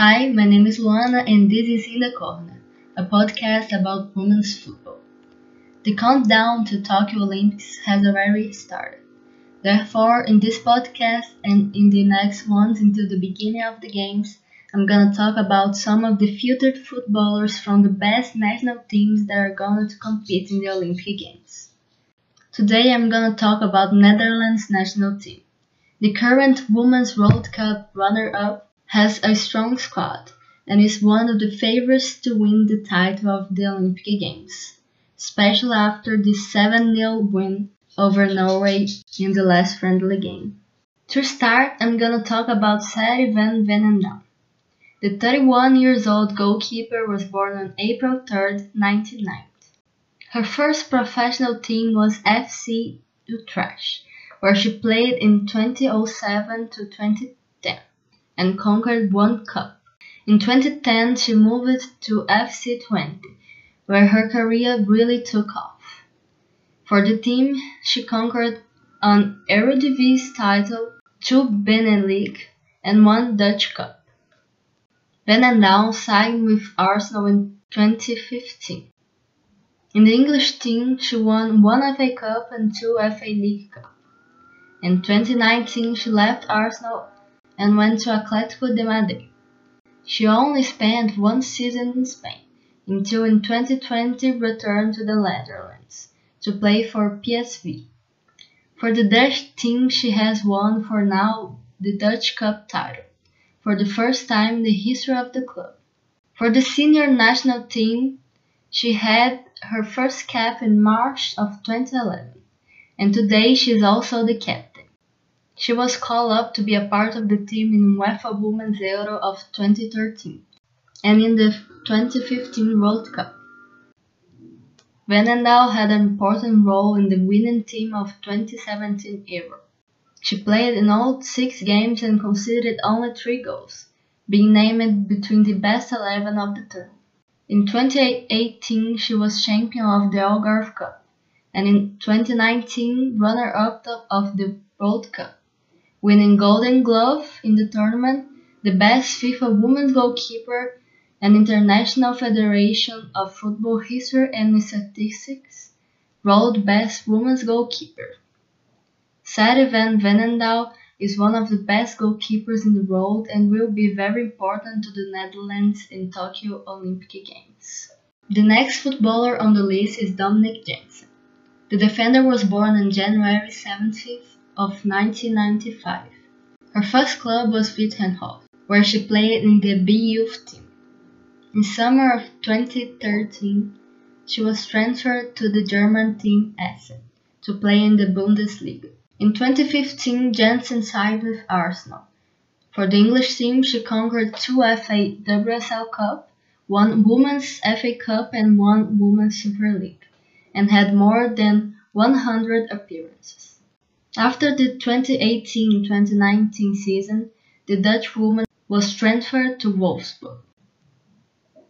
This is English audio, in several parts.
Hi, my name is Luana and this is In the Corner, a podcast about women's football. The countdown to Tokyo Olympics has already started. Therefore, in this podcast and in the next ones until the beginning of the games, I'm gonna talk about some of the filtered footballers from the best national teams that are going to compete in the Olympic Games. Today I'm gonna talk about Netherlands national team. The current Women's World Cup runner-up has a strong squad and is one of the favorites to win the title of the Olympic Games, especially after the 7-0 win over Norway in the last friendly game. To start, I'm gonna talk about Sari van Veenendaal. The 31 years old goalkeeper was born on April 3, 1990. Her first professional team was FC Utrecht, where she played in 2007 to 2010 and conquered one cup. In 2010, she moved to FC Twente, where her career really took off. For the team, she conquered an Eredivisie title, two Benelux, and one Dutch Cup. Veenendaal signed with Arsenal in 2015. In the English team, she won one FA Cup and two FA League Cup. In 2019, she left Arsenal and went to Atletico de Madrid. She only spent one season in Spain, until in 2020 returned to the Netherlands to play for PSV. For the Dutch team she has won for now the Dutch Cup title, for the first time in the history of the club. For the senior national team, she had her first cap in March of 2011, and today she is also the captain. She was called up to be a part of the team in UEFA Women's Euro of 2013 and in the 2015 World Cup. Veenendaal had an important role in the winning team of 2017 Euro. She played in all six games and conceded only three goals, being named between the best 11 of the tournament. In 2018, she was champion of the Algarve Cup, and in 2019, runner-up of the World Cup winning Golden Glove in the tournament, the best FIFA Women's Goalkeeper, and International Federation of Football History and Statistics World Best Women's Goalkeeper. Sari van Veenendaal is one of the best goalkeepers in the world and will be very important to the Netherlands in Tokyo Olympic Games. The next footballer on the list is Dominique Janssen. The defender was born on January 17th of 1995. Her first club was Wittenhorst, where she played in the B youth team. In summer of 2013, she was transferred to the German team Essen to play in the Bundesliga. In 2015, Janssen signed with Arsenal. For the English team, she conquered two FA WSL Cup, one Women's FA Cup and one Women's Super League, and had more than 100 appearances. After the 2018-2019 season, the Dutch woman was transferred to Wolfsburg.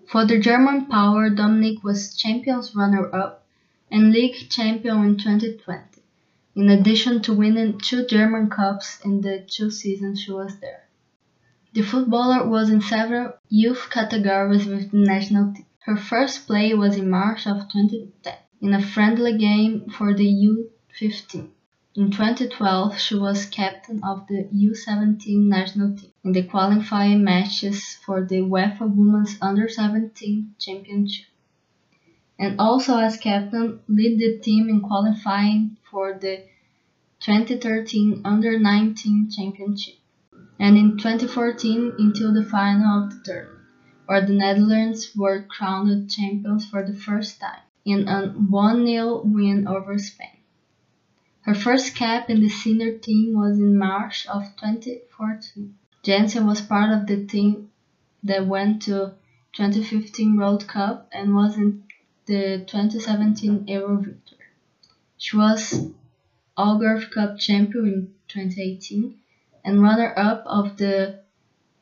For the German power, Dominique was Champions runner-up and league champion in 2020, in addition to winning two German Cups in the two seasons she was there. The footballer was in several youth categories with the national team. Her first play was in March of 2010 in a friendly game for the U15. In 2012, she was captain of the U17 national team in the qualifying matches for the UEFA Women's Under-17 Championship, and also as captain led the team in qualifying for the 2013 Under-19 Championship, and in 2014 until the final of the tournament, where the Netherlands were crowned champions for the first time in a 1-0 win over Spain. Her first cap in the senior team was in March of 2014. Janssen was part of the team that went to 2015 World Cup and was in the 2017 Euro victor. She was Algarve Cup champion in 2018 and runner-up of the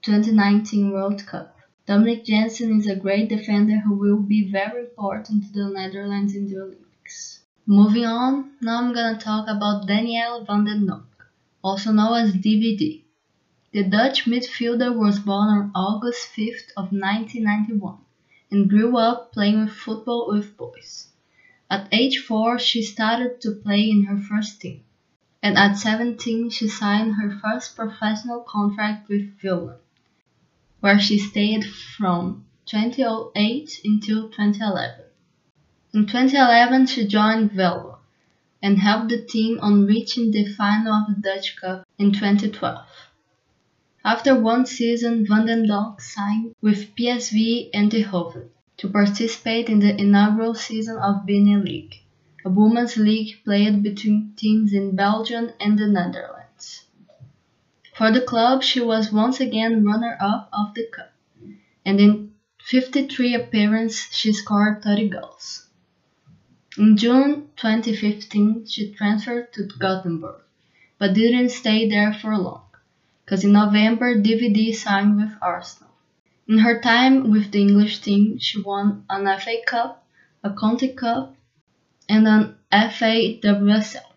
2019 World Cup. Dominique Janssen is a great defender who will be very important to the Netherlands in the Olympics. Moving on, now I'm gonna talk about Danielle van den Donk, also known as DVD. The Dutch midfielder was born on August 5th of 1991 and grew up playing football with boys. At age 4 she started to play in her first team, and at 17 she signed her first professional contract with Willem, where she stayed from 2008 until 2011. In 2011 she joined Venlo and helped the team on reaching the final of the Dutch Cup in 2012. After one season, Van den Donk signed with PSV Eindhoven to participate in the inaugural season of BeNe League, a women's league played between teams in Belgium and the Netherlands. For the club, she was once again runner-up of the cup, and in 53 appearances she scored 30 goals. In June 2015, she transferred to Gothenburg, but didn't stay there for long because in November DVD signed with Arsenal. In her time with the English team, she won an FA Cup, a Conti Cup, and an FA WSL.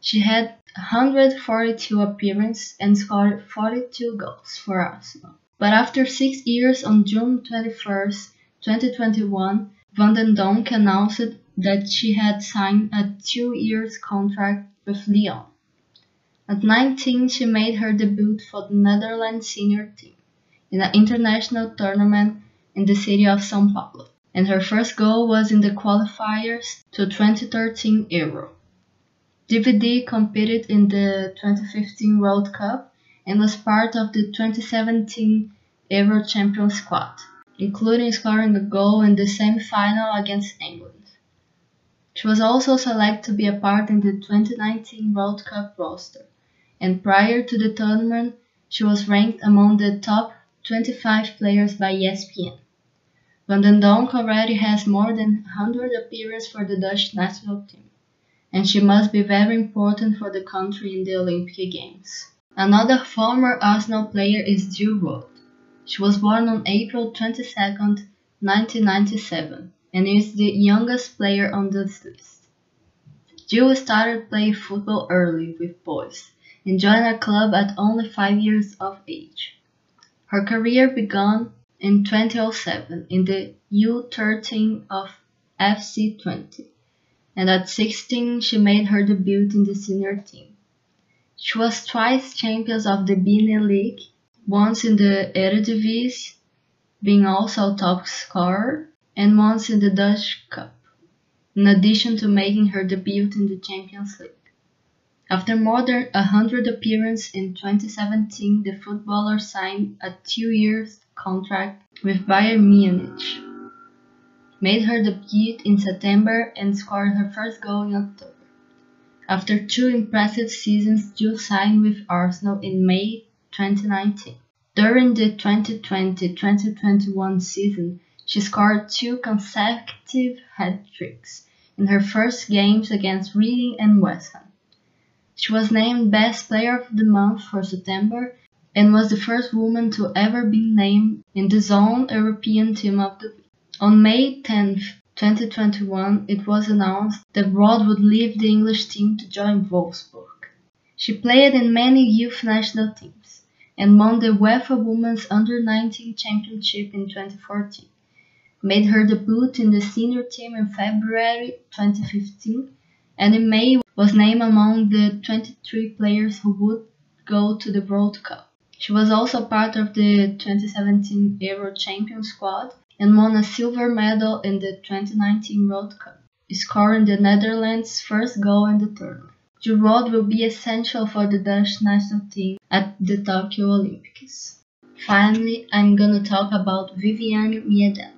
She had 142 appearances and scored 42 goals for Arsenal. But after six years, on June 21, 2021, Van den Donk announced that she had signed a two years contract with Lyon. At 19, she made her debut for the Netherlands senior team in an international tournament in the city of São Paulo, and her first goal was in the qualifiers to 2013 Euro. DVD competed in the 2015 World Cup and was part of the 2017 Euro champion squad, including scoring a goal in the semi-final against England. She was also selected to be a part in the 2019 World Cup roster and prior to the tournament she was ranked among the top 25 players by ESPN. Van den Donk already has more than 100 appearances for the Dutch national team, and she must be very important for the country in the Olympic Games. Another former Arsenal player is Jill Roord. She was born on April 22, 1997, and is the youngest player on this list. Jill started playing football early with boys and joined a club at only five years of age. Her career began in 2007 in the U13 of FC Twente, and at 16 she made her debut in the senior team. She was twice champions of the League, once in the Eredivisie, being also top scorer, and once in the Dutch Cup, in addition to making her debut in the Champions League. After more than a hundred appearances in 2017, the footballer signed a two-year contract with Bayern Munich, made her debut in September, and scored her first goal in October. After two impressive seasons, Jill signed with Arsenal in May 2019. During the 2020-2021 season, she scored two consecutive hat-tricks in her first games against Reading and West Ham. She was named Best Player of the Month for September and was the first woman to ever be named in the Zone European Team of the Week. On May 10, 2021, it was announced that Roord would leave the English team to join Wolfsburg. She played in many youth national teams and won the UEFA Women's Under-19 Championship in 2014, made her debut in the senior team in February 2015, and in May was named among the 23 players who would go to the World Cup. She was also part of the 2017 Euro champion squad and won a silver medal in the 2019 World Cup, scoring the Netherlands' first goal in the tournament. Roord will be essential for the Dutch national team at the Tokyo Olympics. Finally, I'm gonna talk about Vivianne Miedema.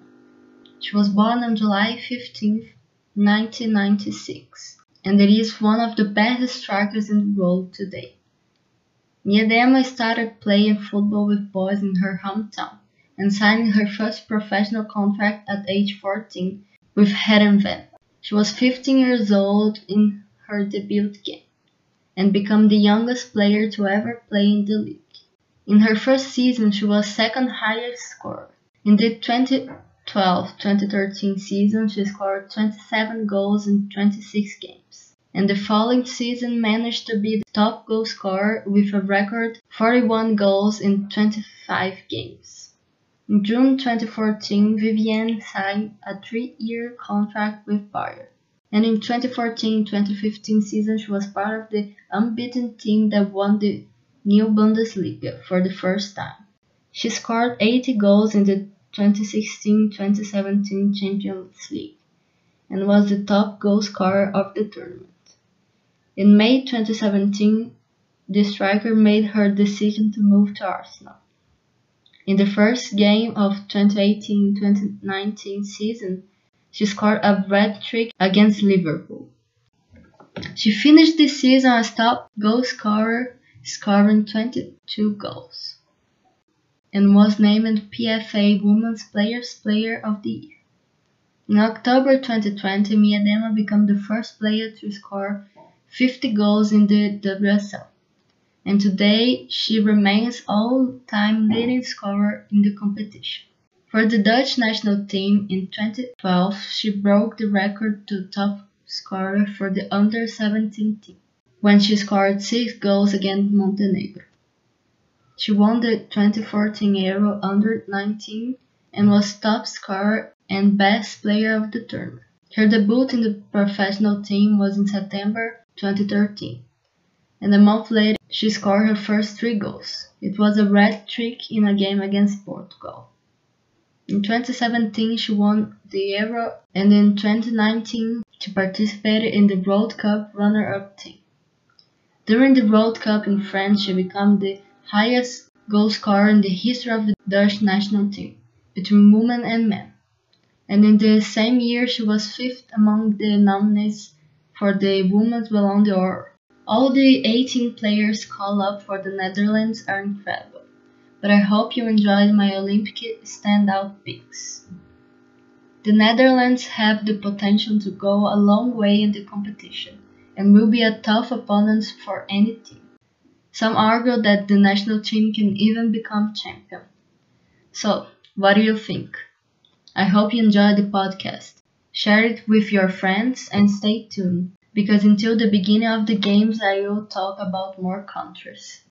She was born on July 15, 1996 and it is one of the best strikers in the world today. Miedema started playing football with boys in her hometown and signed her first professional contract at age 14 with Heerenveen. She was 15 years old in her debut game and became the youngest player to ever play in the league. In her first season, she was second highest scorer. In the 2012-2013 season, she scored 27 goals in 26 games and the following season managed to be the top goal scorer with a record 41 goals in 25 games. In June 2014, Vivianne signed a three-year contract with Bayern. And in 2014-2015 season, she was part of the unbeaten team that won the new Bundesliga for the first time. She scored 80 goals in the 2016-2017 Champions League and was the top goal scorer of the tournament. In May 2017, the striker made her decision to move to Arsenal. In the first game of 2018-2019 season, she scored a red trick against Liverpool. She finished the season as top goal scorer, scoring 22 goals, and was named PFA Women's Players Player of the Year. In October 2020, Miedema became the first player to score 50 goals in the WSL, and today she remains all-time leading scorer in the competition. For the Dutch national team in 2012, she broke the record to top scorer for the under-17 team, when she scored 6 goals against Montenegro. She won the 2014 Euro Under-19 and was top scorer and best player of the tournament. Her debut in the professional team was in September 2013, and a month later she scored her first three goals. It was a red trick in a game against Portugal. In 2017 she won the Euro and in 2019 she participated in the World Cup runner-up team. During the World Cup in France she became the highest goal scorer in the history of the Dutch national team, between women and men. And in the same year she was fifth among the nominees for the Women's Ballon d'Or. All the 18 players called up for the Netherlands are incredible, but I hope you enjoyed my Olympic standout picks. The Netherlands have the potential to go a long way in the competition and will be a tough opponent for any team. Some argue that the national team can even become champion. So, what do you think? I hope you enjoyed the podcast. Share it with your friends and stay tuned, because until the beginning of the games I will talk about more countries.